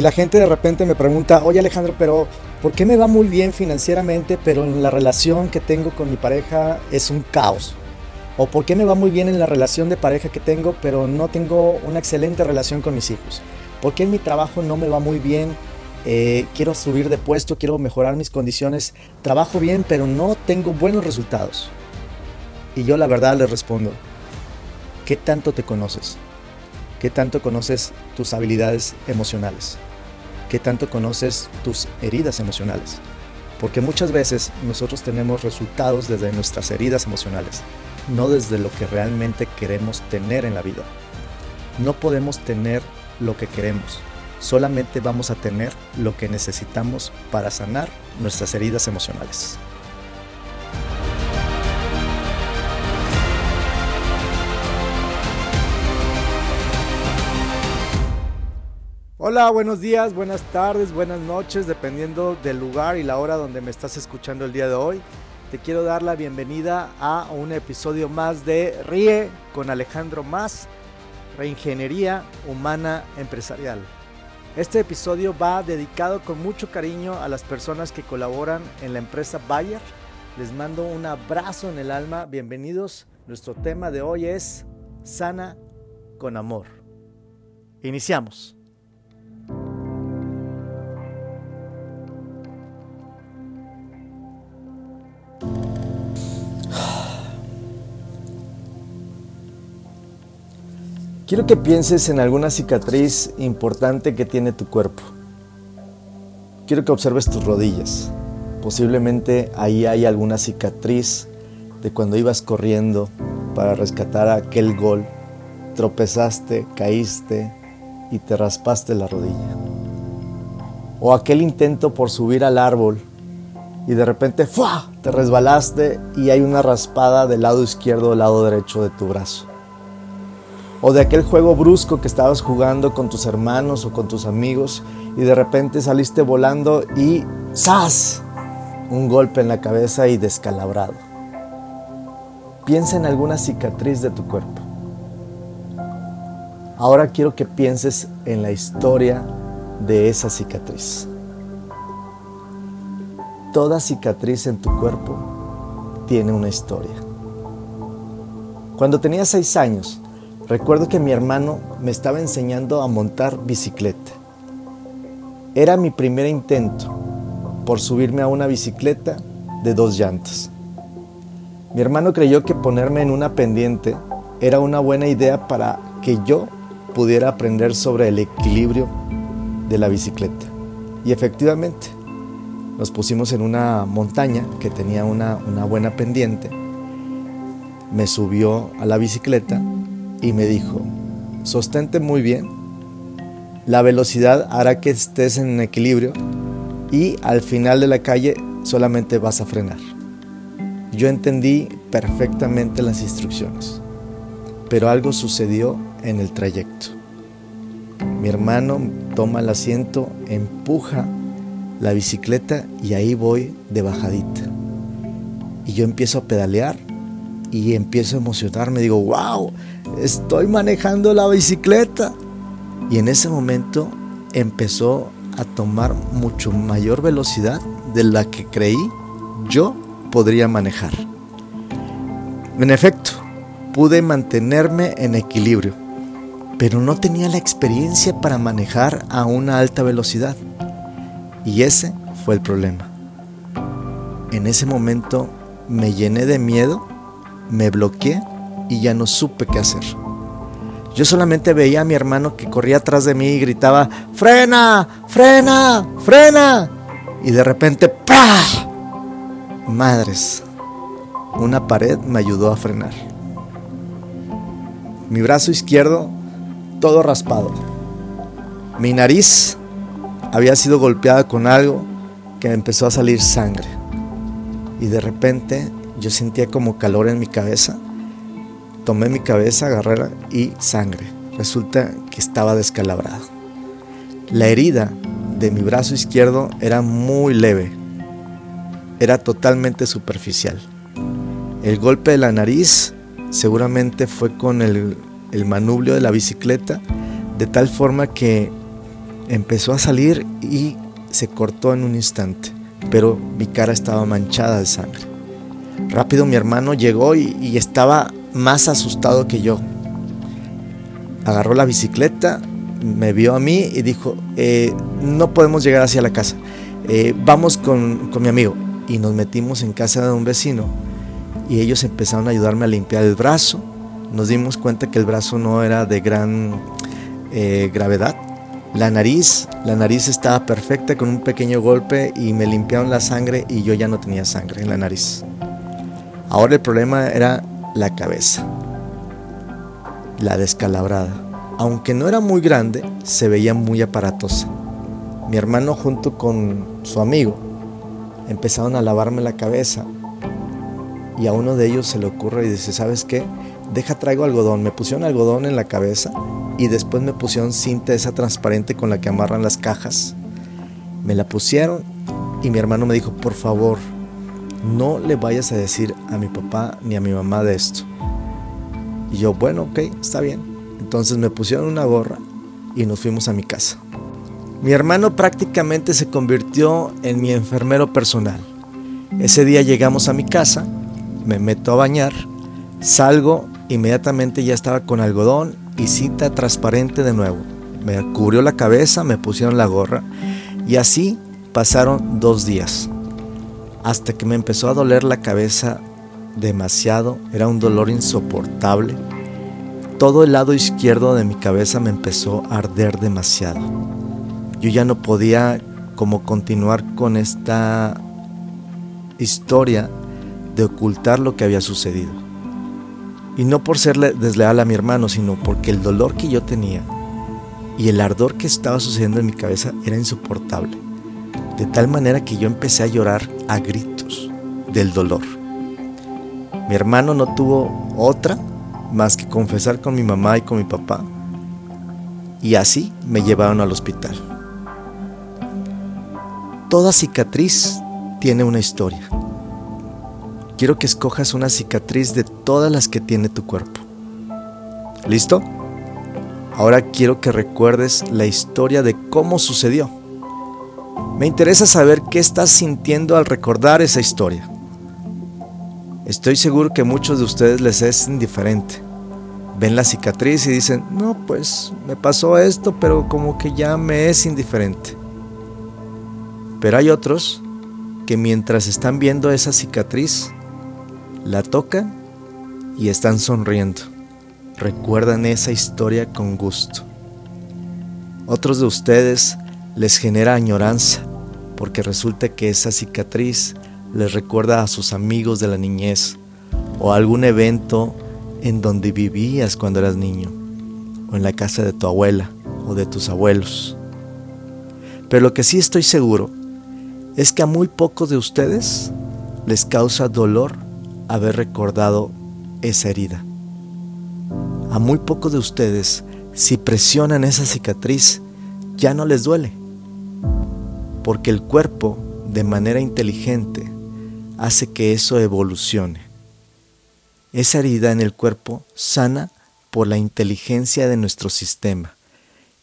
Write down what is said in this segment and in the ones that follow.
Y la gente de repente me pregunta, oye Alejandro, pero ¿por qué me va muy bien financieramente, pero en la relación que tengo con mi pareja es un caos? ¿O por qué me va muy bien en la relación de pareja que tengo, pero no tengo una excelente relación con mis hijos? ¿Por qué en mi trabajo no me va muy bien? Eh, quiero subir de puesto, quiero mejorar mis condiciones, trabajo bien, pero no tengo buenos resultados. Y yo la verdad le respondo, ¿qué tanto te conoces? ¿Qué tanto conoces tus habilidades emocionales? ¿Qué tanto conoces tus heridas emocionales? Porque muchas veces nosotros tenemos resultados desde nuestras heridas emocionales, no desde lo que realmente queremos tener en la vida. No podemos tener lo que queremos, solamente vamos a tener lo que necesitamos para sanar nuestras heridas emocionales. Hola, buenos días, buenas tardes, buenas noches, dependiendo del lugar y la hora donde me estás escuchando el día de hoy. Te quiero dar la bienvenida a un episodio más de Ríe con Alejandro Más, Reingeniería Humana Empresarial. Este episodio va dedicado con mucho cariño a las personas que colaboran en la empresa Bayer. Les mando un abrazo en el alma, bienvenidos. Nuestro tema de hoy es Sana con Amor. Iniciamos. Quiero que pienses en alguna cicatriz importante que tiene tu cuerpo. Quiero que observes tus rodillas. Posiblemente ahí hay alguna cicatriz de cuando ibas corriendo para rescatar aquel gol. Tropezaste, caíste y te raspaste la rodilla. O aquel intento por subir al árbol y de repente ¡fua! te resbalaste y hay una raspada del lado izquierdo o del lado derecho de tu brazo o de aquel juego brusco que estabas jugando con tus hermanos o con tus amigos y de repente saliste volando y ¡zas! Un golpe en la cabeza y descalabrado. Piensa en alguna cicatriz de tu cuerpo. Ahora quiero que pienses en la historia de esa cicatriz. Toda cicatriz en tu cuerpo tiene una historia. Cuando tenía seis años, Recuerdo que mi hermano me estaba enseñando a montar bicicleta. Era mi primer intento por subirme a una bicicleta de dos llantas. Mi hermano creyó que ponerme en una pendiente era una buena idea para que yo pudiera aprender sobre el equilibrio de la bicicleta. Y efectivamente, nos pusimos en una montaña que tenía una, una buena pendiente. Me subió a la bicicleta y me dijo, sostente muy bien, la velocidad hará que estés en equilibrio y al final de la calle solamente vas a frenar. Yo entendí perfectamente las instrucciones, pero algo sucedió en el trayecto. Mi hermano toma el asiento, empuja la bicicleta y ahí voy de bajadita. Y yo empiezo a pedalear y empiezo a emocionarme. Digo, wow, estoy manejando la bicicleta. Y en ese momento empezó a tomar mucho mayor velocidad de la que creí yo podría manejar. En efecto, pude mantenerme en equilibrio, pero no tenía la experiencia para manejar a una alta velocidad. Y ese fue el problema. En ese momento me llené de miedo, me bloqueé y ya no supe qué hacer. Yo solamente veía a mi hermano que corría atrás de mí y gritaba, ¡Frena! ¡Frena! ¡Frena! Y de repente, ¡pah! Madres, una pared me ayudó a frenar. Mi brazo izquierdo todo raspado. Mi nariz había sido golpeada con algo que empezó a salir sangre. Y de repente yo sentía como calor en mi cabeza Tomé mi cabeza, agarré y sangre. Resulta que estaba descalabrado. La herida de mi brazo izquierdo era muy leve. Era totalmente superficial. El golpe de la nariz seguramente fue con el, el manubrio de la bicicleta, de tal forma que empezó a salir y se cortó en un instante, pero mi cara estaba manchada de sangre. Rápido mi hermano llegó y, estaba más asustado que yo. Agarró la bicicleta, me vio a mí y dijo, eh, no podemos llegar hacia la casa, eh, vamos con, con mi amigo. Y nos metimos en casa de un vecino y ellos empezaron a ayudarme a limpiar el brazo. Nos dimos cuenta que el brazo no era de gran eh, gravedad. La nariz, la nariz estaba perfecta con un pequeño golpe y me limpiaron la sangre y yo ya no tenía sangre en la nariz. Ahora el problema era la cabeza, la descalabrada. Aunque no era muy grande, se veía muy aparatosa. Mi hermano junto con su amigo empezaron a lavarme la cabeza y a uno de ellos se le ocurre y dice, ¿sabes qué? Deja traigo algodón. Me pusieron algodón en la cabeza y después me pusieron cinta esa transparente con la que amarran las cajas. Me la pusieron y mi hermano me dijo, por favor, no le vayas a decir a mi papá ni a mi mamá de esto. Y yo, bueno, ok, está bien. Entonces me pusieron una gorra y nos fuimos a mi casa. Mi hermano prácticamente se convirtió en mi enfermero personal. Ese día llegamos a mi casa, me meto a bañar, salgo, inmediatamente ya estaba con algodón y cinta transparente de nuevo. Me cubrió la cabeza, me pusieron la gorra y así pasaron dos días. Hasta que me empezó a doler la cabeza demasiado, era un dolor insoportable. Todo el lado izquierdo de mi cabeza me empezó a arder demasiado. Yo ya no podía como continuar con esta historia de ocultar lo que había sucedido. Y no por serle desleal a mi hermano, sino porque el dolor que yo tenía y el ardor que estaba sucediendo en mi cabeza era insoportable. De tal manera que yo empecé a llorar a gritos del dolor. Mi hermano no tuvo otra más que confesar con mi mamá y con mi papá. Y así me llevaron al hospital. Toda cicatriz tiene una historia quiero que escojas una cicatriz de todas las que tiene tu cuerpo. ¿Listo? Ahora quiero que recuerdes la historia de cómo sucedió. Me interesa saber qué estás sintiendo al recordar esa historia. Estoy seguro que a muchos de ustedes les es indiferente. Ven la cicatriz y dicen, no, pues me pasó esto, pero como que ya me es indiferente. Pero hay otros que mientras están viendo esa cicatriz, la tocan y están sonriendo. Recuerdan esa historia con gusto. Otros de ustedes les genera añoranza porque resulta que esa cicatriz les recuerda a sus amigos de la niñez o algún evento en donde vivías cuando eras niño o en la casa de tu abuela o de tus abuelos. Pero lo que sí estoy seguro es que a muy pocos de ustedes les causa dolor haber recordado esa herida. A muy pocos de ustedes, si presionan esa cicatriz, ya no les duele, porque el cuerpo, de manera inteligente, hace que eso evolucione. Esa herida en el cuerpo sana por la inteligencia de nuestro sistema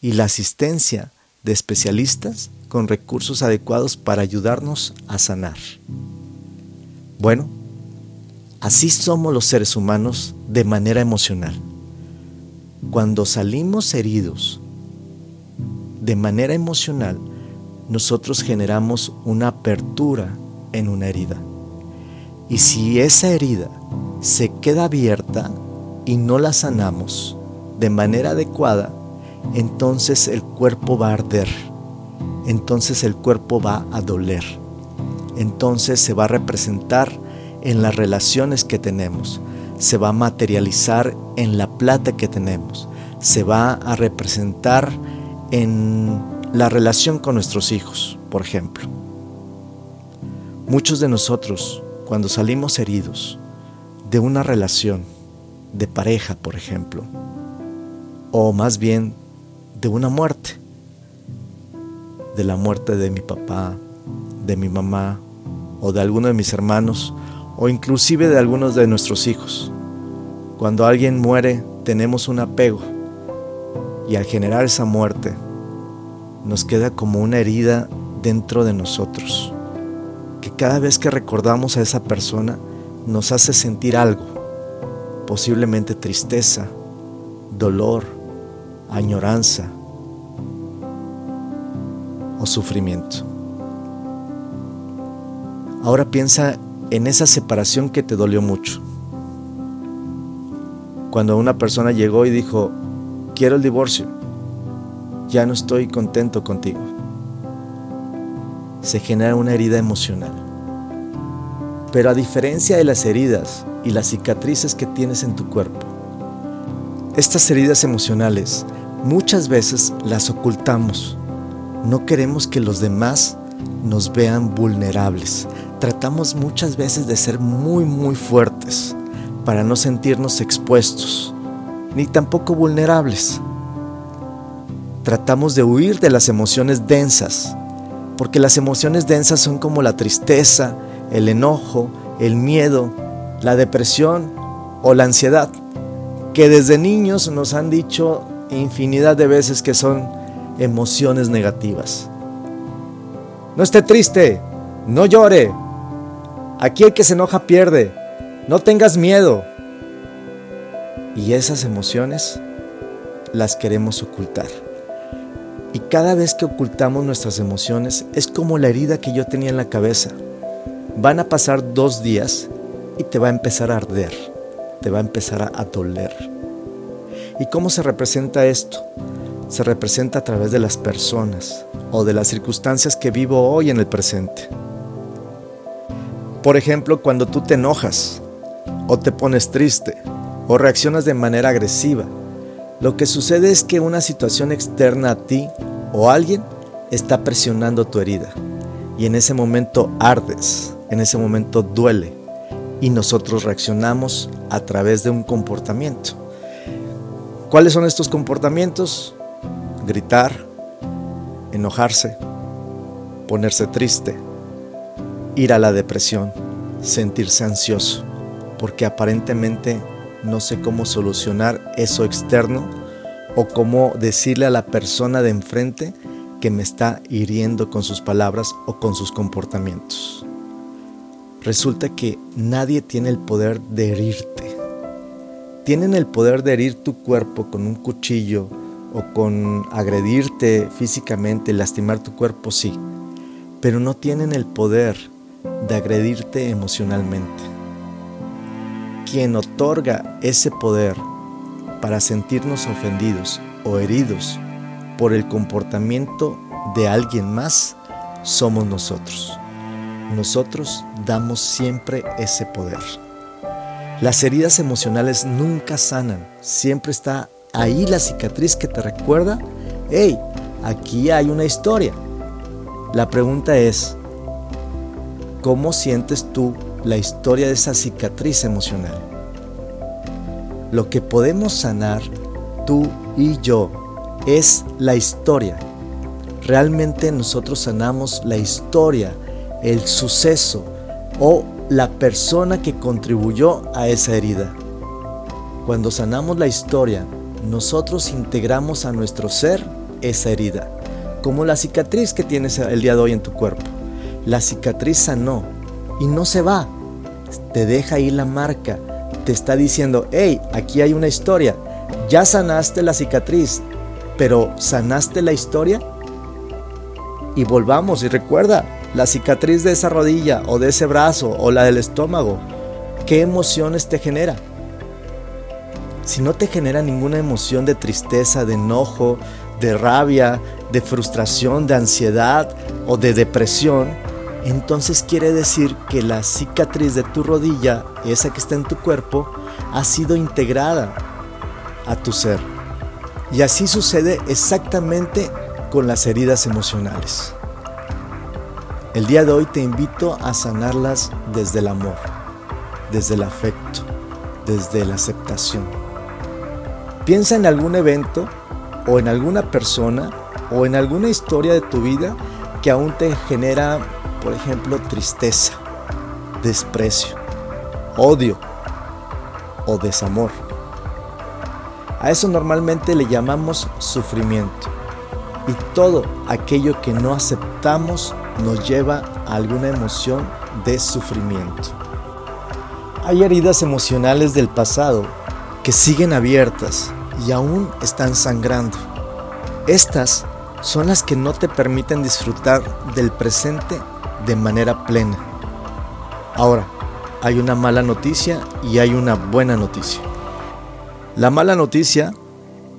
y la asistencia de especialistas con recursos adecuados para ayudarnos a sanar. Bueno, Así somos los seres humanos de manera emocional. Cuando salimos heridos de manera emocional, nosotros generamos una apertura en una herida. Y si esa herida se queda abierta y no la sanamos de manera adecuada, entonces el cuerpo va a arder, entonces el cuerpo va a doler, entonces se va a representar en las relaciones que tenemos, se va a materializar en la plata que tenemos, se va a representar en la relación con nuestros hijos, por ejemplo. Muchos de nosotros, cuando salimos heridos de una relación de pareja, por ejemplo, o más bien de una muerte, de la muerte de mi papá, de mi mamá o de alguno de mis hermanos, o inclusive de algunos de nuestros hijos. Cuando alguien muere tenemos un apego y al generar esa muerte nos queda como una herida dentro de nosotros, que cada vez que recordamos a esa persona nos hace sentir algo, posiblemente tristeza, dolor, añoranza o sufrimiento. Ahora piensa en esa separación que te dolió mucho. Cuando una persona llegó y dijo, quiero el divorcio, ya no estoy contento contigo. Se genera una herida emocional. Pero a diferencia de las heridas y las cicatrices que tienes en tu cuerpo, estas heridas emocionales muchas veces las ocultamos. No queremos que los demás nos vean vulnerables. Tratamos muchas veces de ser muy muy fuertes para no sentirnos expuestos, ni tampoco vulnerables. Tratamos de huir de las emociones densas, porque las emociones densas son como la tristeza, el enojo, el miedo, la depresión o la ansiedad, que desde niños nos han dicho infinidad de veces que son emociones negativas. No esté triste, no llore. Aquí el que se enoja pierde. No tengas miedo. Y esas emociones las queremos ocultar. Y cada vez que ocultamos nuestras emociones es como la herida que yo tenía en la cabeza. Van a pasar dos días y te va a empezar a arder, te va a empezar a, doler. ¿Y cómo se representa esto? Se representa a través de las personas o de las circunstancias que vivo hoy en el presente. Por ejemplo, cuando tú te enojas, o te pones triste o reaccionas de manera agresiva. Lo que sucede es que una situación externa a ti o alguien está presionando tu herida y en ese momento ardes, en ese momento duele y nosotros reaccionamos a través de un comportamiento. ¿Cuáles son estos comportamientos? Gritar, enojarse, ponerse triste, ir a la depresión, sentirse ansioso porque aparentemente no sé cómo solucionar eso externo o cómo decirle a la persona de enfrente que me está hiriendo con sus palabras o con sus comportamientos. Resulta que nadie tiene el poder de herirte. Tienen el poder de herir tu cuerpo con un cuchillo o con agredirte físicamente, lastimar tu cuerpo, sí, pero no tienen el poder de agredirte emocionalmente quien otorga ese poder para sentirnos ofendidos o heridos por el comportamiento de alguien más somos nosotros. Nosotros damos siempre ese poder. Las heridas emocionales nunca sanan, siempre está ahí la cicatriz que te recuerda, hey, aquí hay una historia. La pregunta es, ¿cómo sientes tú la historia de esa cicatriz emocional. Lo que podemos sanar tú y yo es la historia. Realmente nosotros sanamos la historia, el suceso o la persona que contribuyó a esa herida. Cuando sanamos la historia, nosotros integramos a nuestro ser esa herida, como la cicatriz que tienes el día de hoy en tu cuerpo. La cicatriz sanó, y no se va. Te deja ahí la marca. Te está diciendo, hey, aquí hay una historia. Ya sanaste la cicatriz, pero ¿sanaste la historia? Y volvamos y recuerda, la cicatriz de esa rodilla o de ese brazo o la del estómago, ¿qué emociones te genera? Si no te genera ninguna emoción de tristeza, de enojo, de rabia, de frustración, de ansiedad o de depresión, entonces quiere decir que la cicatriz de tu rodilla, esa que está en tu cuerpo, ha sido integrada a tu ser. Y así sucede exactamente con las heridas emocionales. El día de hoy te invito a sanarlas desde el amor, desde el afecto, desde la aceptación. Piensa en algún evento o en alguna persona o en alguna historia de tu vida que aún te genera por ejemplo, tristeza, desprecio, odio o desamor. A eso normalmente le llamamos sufrimiento. y todo aquello que no aceptamos nos lleva a alguna emoción de sufrimiento. Hay heridas emocionales del pasado que siguen abiertas y aún están sangrando. Estas son las que no te permiten disfrutar del presente de manera plena. Ahora, hay una mala noticia y hay una buena noticia. La mala noticia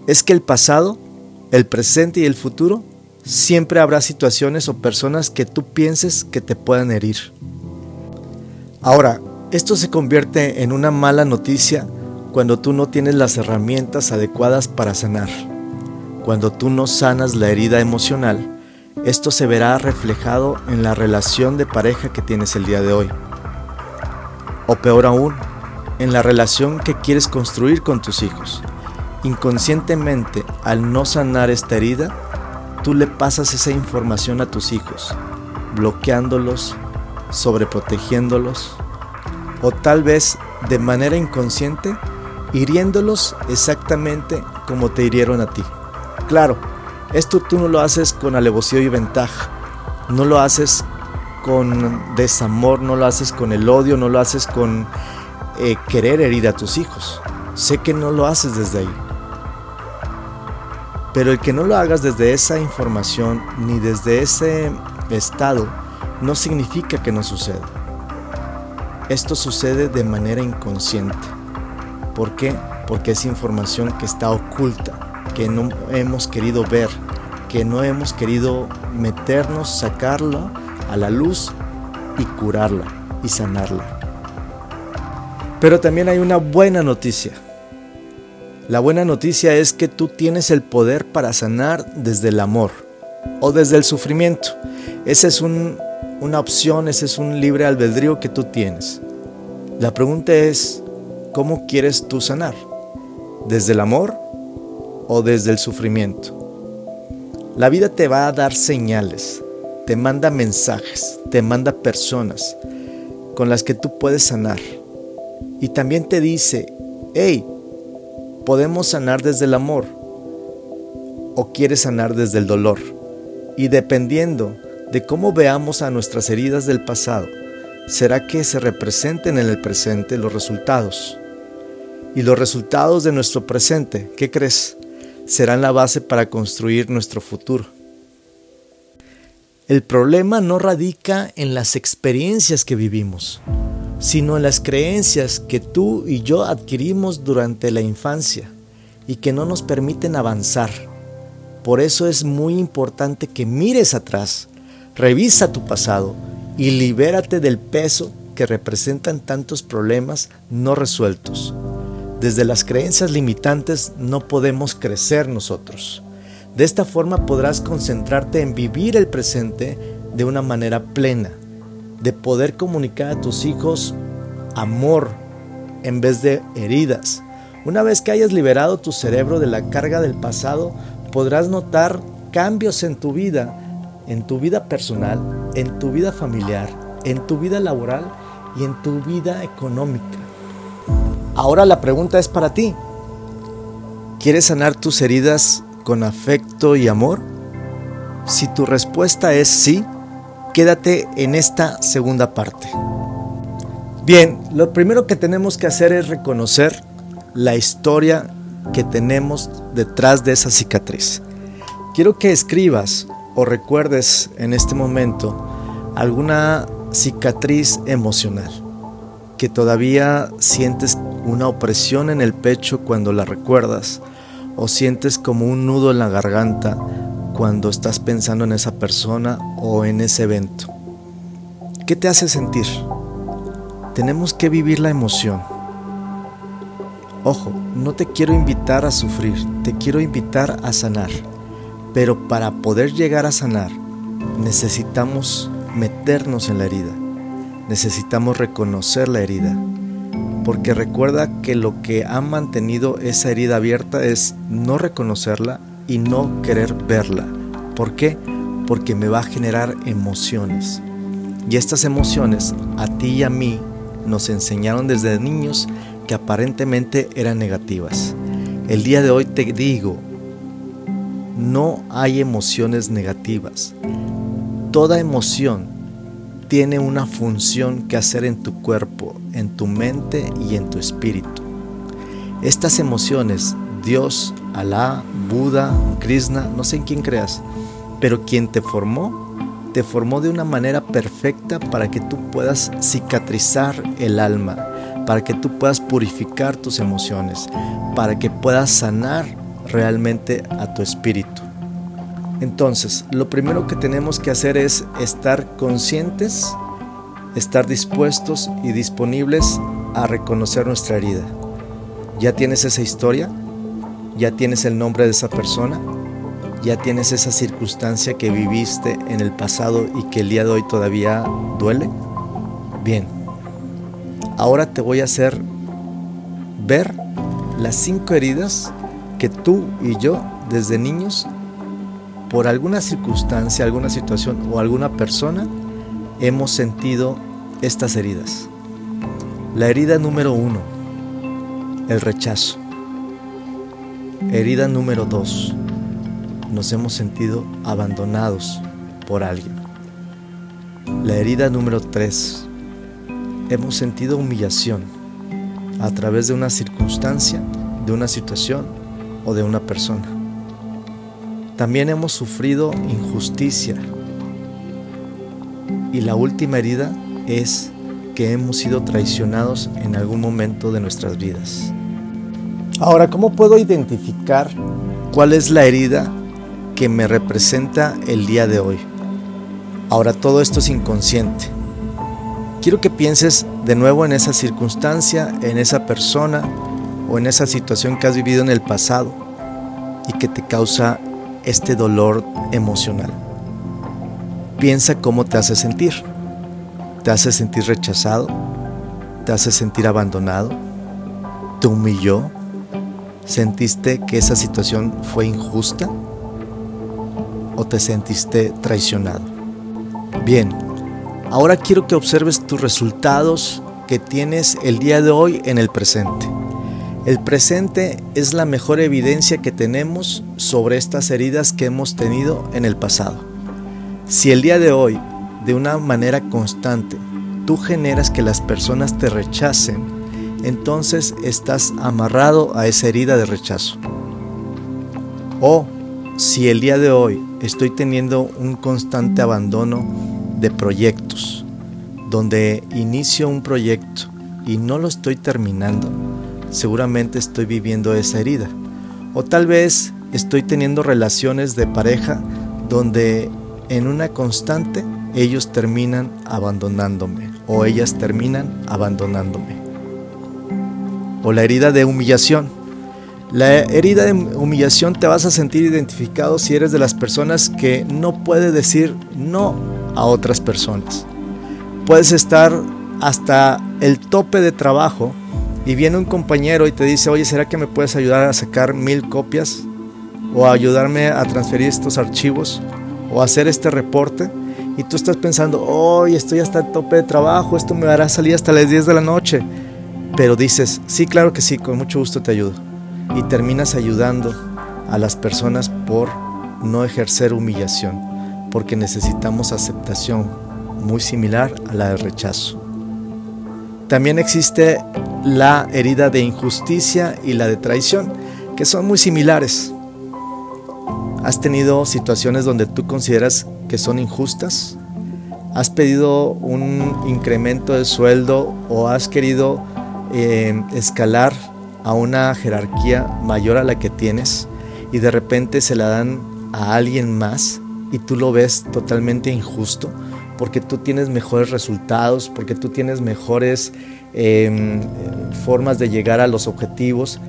es que el pasado, el presente y el futuro siempre habrá situaciones o personas que tú pienses que te puedan herir. Ahora, esto se convierte en una mala noticia cuando tú no tienes las herramientas adecuadas para sanar. Cuando tú no sanas la herida emocional, esto se verá reflejado en la relación de pareja que tienes el día de hoy. O peor aún, en la relación que quieres construir con tus hijos. Inconscientemente, al no sanar esta herida, tú le pasas esa información a tus hijos, bloqueándolos, sobreprotegiéndolos, o tal vez de manera inconsciente, hiriéndolos exactamente como te hirieron a ti. Claro, esto tú no lo haces con alevosía y ventaja, no lo haces con desamor, no lo haces con el odio, no lo haces con eh, querer herir a tus hijos. Sé que no lo haces desde ahí. Pero el que no lo hagas desde esa información ni desde ese estado no significa que no suceda. Esto sucede de manera inconsciente. ¿Por qué? Porque es información que está oculta, que no hemos querido ver, que no hemos querido meternos, sacarla a la luz y curarla y sanarla. Pero también hay una buena noticia. La buena noticia es que tú tienes el poder para sanar desde el amor o desde el sufrimiento. Esa es una opción, ese es un libre albedrío que tú tienes. La pregunta es, ¿cómo quieres tú sanar? ¿Desde el amor o desde el sufrimiento? La vida te va a dar señales, te manda mensajes, te manda personas con las que tú puedes sanar. Y también te dice, hey, podemos sanar desde el amor o quieres sanar desde el dolor. Y dependiendo de cómo veamos a nuestras heridas del pasado, será que se representen en el presente los resultados. Y los resultados de nuestro presente, ¿qué crees? Serán la base para construir nuestro futuro. El problema no radica en las experiencias que vivimos, sino en las creencias que tú y yo adquirimos durante la infancia y que no nos permiten avanzar. Por eso es muy importante que mires atrás, revisa tu pasado y libérate del peso que representan tantos problemas no resueltos. Desde las creencias limitantes no podemos crecer nosotros. De esta forma podrás concentrarte en vivir el presente de una manera plena, de poder comunicar a tus hijos amor en vez de heridas. Una vez que hayas liberado tu cerebro de la carga del pasado, podrás notar cambios en tu vida, en tu vida personal, en tu vida familiar, en tu vida laboral y en tu vida económica. Ahora la pregunta es para ti. ¿Quieres sanar tus heridas con afecto y amor? Si tu respuesta es sí, quédate en esta segunda parte. Bien, lo primero que tenemos que hacer es reconocer la historia que tenemos detrás de esa cicatriz. Quiero que escribas o recuerdes en este momento alguna cicatriz emocional, que todavía sientes una opresión en el pecho cuando la recuerdas o sientes como un nudo en la garganta cuando estás pensando en esa persona o en ese evento. ¿Qué te hace sentir? Tenemos que vivir la emoción. Ojo, no te quiero invitar a sufrir, te quiero invitar a sanar. Pero para poder llegar a sanar, necesitamos meternos en la herida. Necesitamos reconocer la herida. Porque recuerda que lo que ha mantenido esa herida abierta es no reconocerla y no querer verla. ¿Por qué? Porque me va a generar emociones. Y estas emociones a ti y a mí nos enseñaron desde niños que aparentemente eran negativas. El día de hoy te digo, no hay emociones negativas. Toda emoción tiene una función que hacer en tu cuerpo, en tu mente y en tu espíritu. Estas emociones, Dios, Alá, Buda, Krishna, no sé en quién creas, pero quien te formó, te formó de una manera perfecta para que tú puedas cicatrizar el alma, para que tú puedas purificar tus emociones, para que puedas sanar realmente a tu espíritu. Entonces, lo primero que tenemos que hacer es estar conscientes, estar dispuestos y disponibles a reconocer nuestra herida. ¿Ya tienes esa historia? ¿Ya tienes el nombre de esa persona? ¿Ya tienes esa circunstancia que viviste en el pasado y que el día de hoy todavía duele? Bien, ahora te voy a hacer ver las cinco heridas que tú y yo desde niños por alguna circunstancia, alguna situación o alguna persona, hemos sentido estas heridas. La herida número uno, el rechazo. Herida número dos, nos hemos sentido abandonados por alguien. La herida número tres, hemos sentido humillación a través de una circunstancia, de una situación o de una persona. También hemos sufrido injusticia. Y la última herida es que hemos sido traicionados en algún momento de nuestras vidas. Ahora, ¿cómo puedo identificar cuál es la herida que me representa el día de hoy? Ahora, todo esto es inconsciente. Quiero que pienses de nuevo en esa circunstancia, en esa persona o en esa situación que has vivido en el pasado y que te causa este dolor emocional. Piensa cómo te hace sentir. ¿Te hace sentir rechazado? ¿Te hace sentir abandonado? ¿Te humilló? ¿Sentiste que esa situación fue injusta? ¿O te sentiste traicionado? Bien, ahora quiero que observes tus resultados que tienes el día de hoy en el presente. El presente es la mejor evidencia que tenemos sobre estas heridas que hemos tenido en el pasado. Si el día de hoy, de una manera constante, tú generas que las personas te rechacen, entonces estás amarrado a esa herida de rechazo. O si el día de hoy estoy teniendo un constante abandono de proyectos, donde inicio un proyecto y no lo estoy terminando, seguramente estoy viviendo esa herida. O tal vez estoy teniendo relaciones de pareja donde en una constante ellos terminan abandonándome o ellas terminan abandonándome. O la herida de humillación. La herida de humillación te vas a sentir identificado si eres de las personas que no puede decir no a otras personas. Puedes estar hasta el tope de trabajo y viene un compañero y te dice, oye, ¿será que me puedes ayudar a sacar mil copias? ¿O ayudarme a transferir estos archivos? ¿O hacer este reporte? Y tú estás pensando, oye, estoy hasta el tope de trabajo, esto me hará salir hasta las 10 de la noche. Pero dices, sí, claro que sí, con mucho gusto te ayudo. Y terminas ayudando a las personas por no ejercer humillación, porque necesitamos aceptación muy similar a la del rechazo. También existe la herida de injusticia y la de traición, que son muy similares. ¿Has tenido situaciones donde tú consideras que son injustas? ¿Has pedido un incremento de sueldo o has querido eh, escalar a una jerarquía mayor a la que tienes y de repente se la dan a alguien más y tú lo ves totalmente injusto porque tú tienes mejores resultados, porque tú tienes mejores Em, formas de llegar a los objetivos,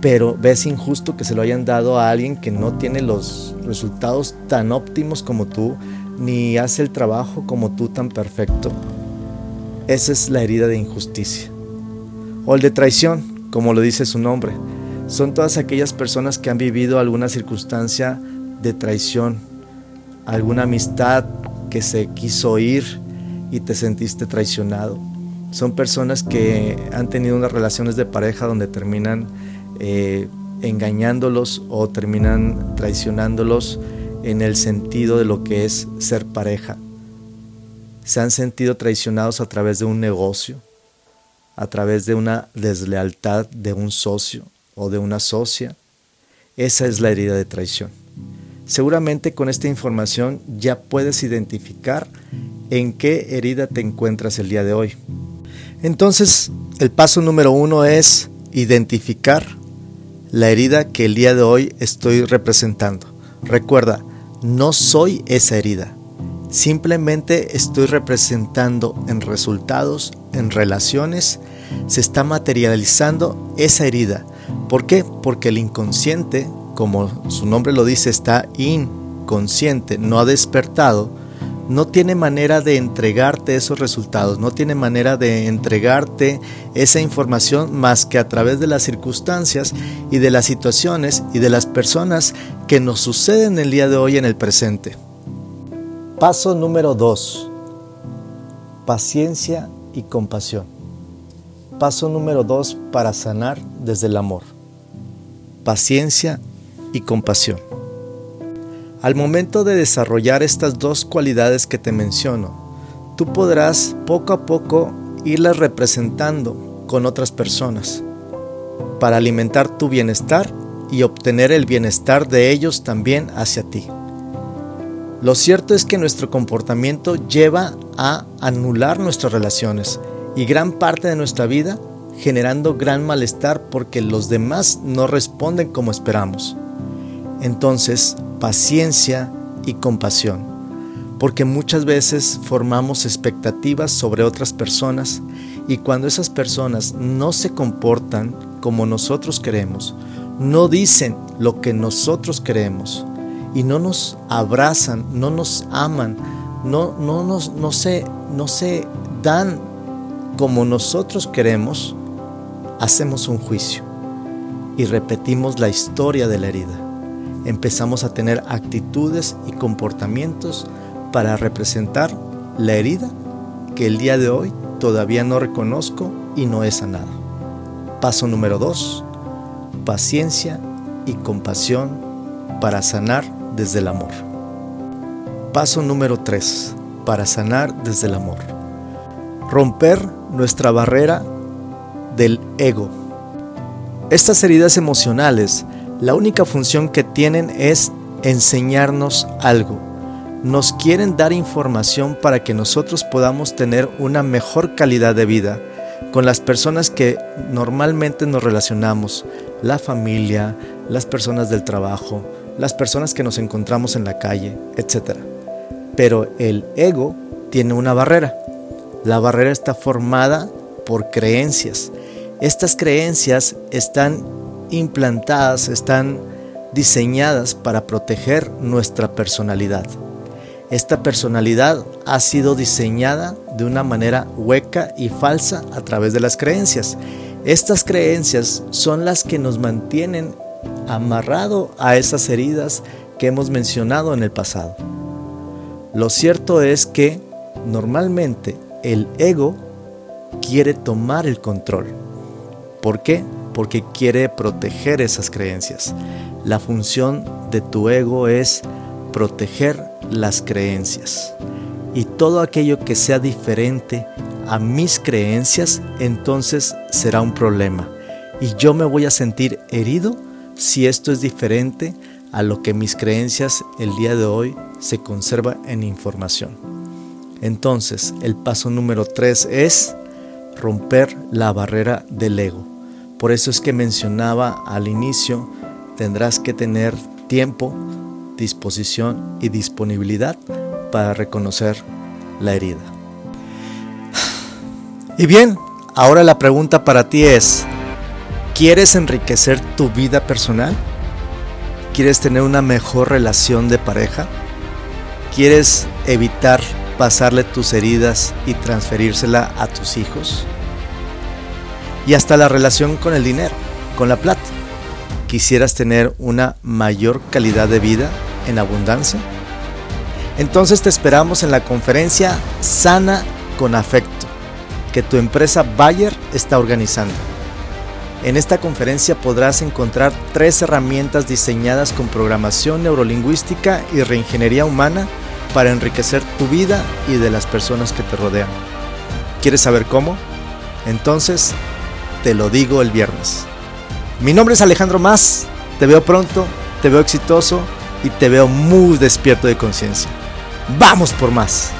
pero ves injusto que se lo hayan dado a alguien que no tiene los resultados tan óptimos como tú, ni hace el trabajo como tú tan perfecto. Esa es la herida de injusticia. O el de traición, como lo dice su nombre. Son todas aquellas personas que han vivido alguna circunstancia de traición, alguna amistad que se quiso ir y te sentiste traicionado son personas que han tenido unas relaciones de pareja donde terminan eh, engañándolos o terminan traicionándolos en el sentido de lo que es ser pareja. Se han sentido traicionados a través de un negocio, a través de una deslealtad de un socio o de una socia. Esa es la herida de traición. Seguramente con esta información ya puedes identificar en qué herida te encuentras el día de hoy. Entonces, el paso número uno es identificar la herida que el día de hoy estoy representando. Recuerda, no soy esa herida. Simplemente estoy representando en resultados, en relaciones, se está materializando esa herida. ¿Por qué? Porque el inconsciente, como su nombre lo dice, está inconsciente, no ha despertado no tiene manera de entregarte esos resultados, no tiene manera de entregarte esa información más que a través de las circunstancias y de las situaciones y de las personas que nos suceden el día de hoy en el presente. Paso número 2. Paciencia y compasión. Paso número 2 para sanar desde el amor. Paciencia y compasión. Al momento de desarrollar estas dos cualidades que te menciono, tú podrás poco a poco irlas representando con otras personas para alimentar tu bienestar y obtener el bienestar de ellos también hacia ti. Lo cierto es que nuestro comportamiento lleva a anular nuestras relaciones y gran parte de nuestra vida generando gran malestar porque los demás no responden como esperamos. Entonces, paciencia y compasión, porque muchas veces formamos expectativas sobre otras personas y cuando esas personas no se comportan como nosotros queremos, no dicen lo que nosotros queremos y no nos abrazan, no nos aman, no, no, nos, no, se, no se dan como nosotros queremos, hacemos un juicio y repetimos la historia de la herida empezamos a tener actitudes y comportamientos para representar la herida que el día de hoy todavía no reconozco y no he sanado. Paso número 2. Paciencia y compasión para sanar desde el amor. Paso número 3. Para sanar desde el amor. Romper nuestra barrera del ego. Estas heridas emocionales la única función que tienen es enseñarnos algo. Nos quieren dar información para que nosotros podamos tener una mejor calidad de vida con las personas que normalmente nos relacionamos, la familia, las personas del trabajo, las personas que nos encontramos en la calle, etc. Pero el ego tiene una barrera. La barrera está formada por creencias. Estas creencias están implantadas, están diseñadas para proteger nuestra personalidad. Esta personalidad ha sido diseñada de una manera hueca y falsa a través de las creencias. Estas creencias son las que nos mantienen amarrado a esas heridas que hemos mencionado en el pasado. Lo cierto es que normalmente el ego quiere tomar el control. ¿Por qué? Porque quiere proteger esas creencias. La función de tu ego es proteger las creencias. Y todo aquello que sea diferente a mis creencias, entonces será un problema. Y yo me voy a sentir herido si esto es diferente a lo que mis creencias el día de hoy se conserva en información. Entonces, el paso número 3 es romper la barrera del ego. Por eso es que mencionaba al inicio, tendrás que tener tiempo, disposición y disponibilidad para reconocer la herida. Y bien, ahora la pregunta para ti es, ¿quieres enriquecer tu vida personal? ¿Quieres tener una mejor relación de pareja? ¿Quieres evitar pasarle tus heridas y transferírsela a tus hijos? Y hasta la relación con el dinero, con la plata. ¿Quisieras tener una mayor calidad de vida en abundancia? Entonces te esperamos en la conferencia Sana con Afecto que tu empresa Bayer está organizando. En esta conferencia podrás encontrar tres herramientas diseñadas con programación neurolingüística y reingeniería humana para enriquecer tu vida y de las personas que te rodean. ¿Quieres saber cómo? Entonces, te lo digo el viernes. Mi nombre es Alejandro Más, te veo pronto, te veo exitoso y te veo muy despierto de conciencia. ¡Vamos por más!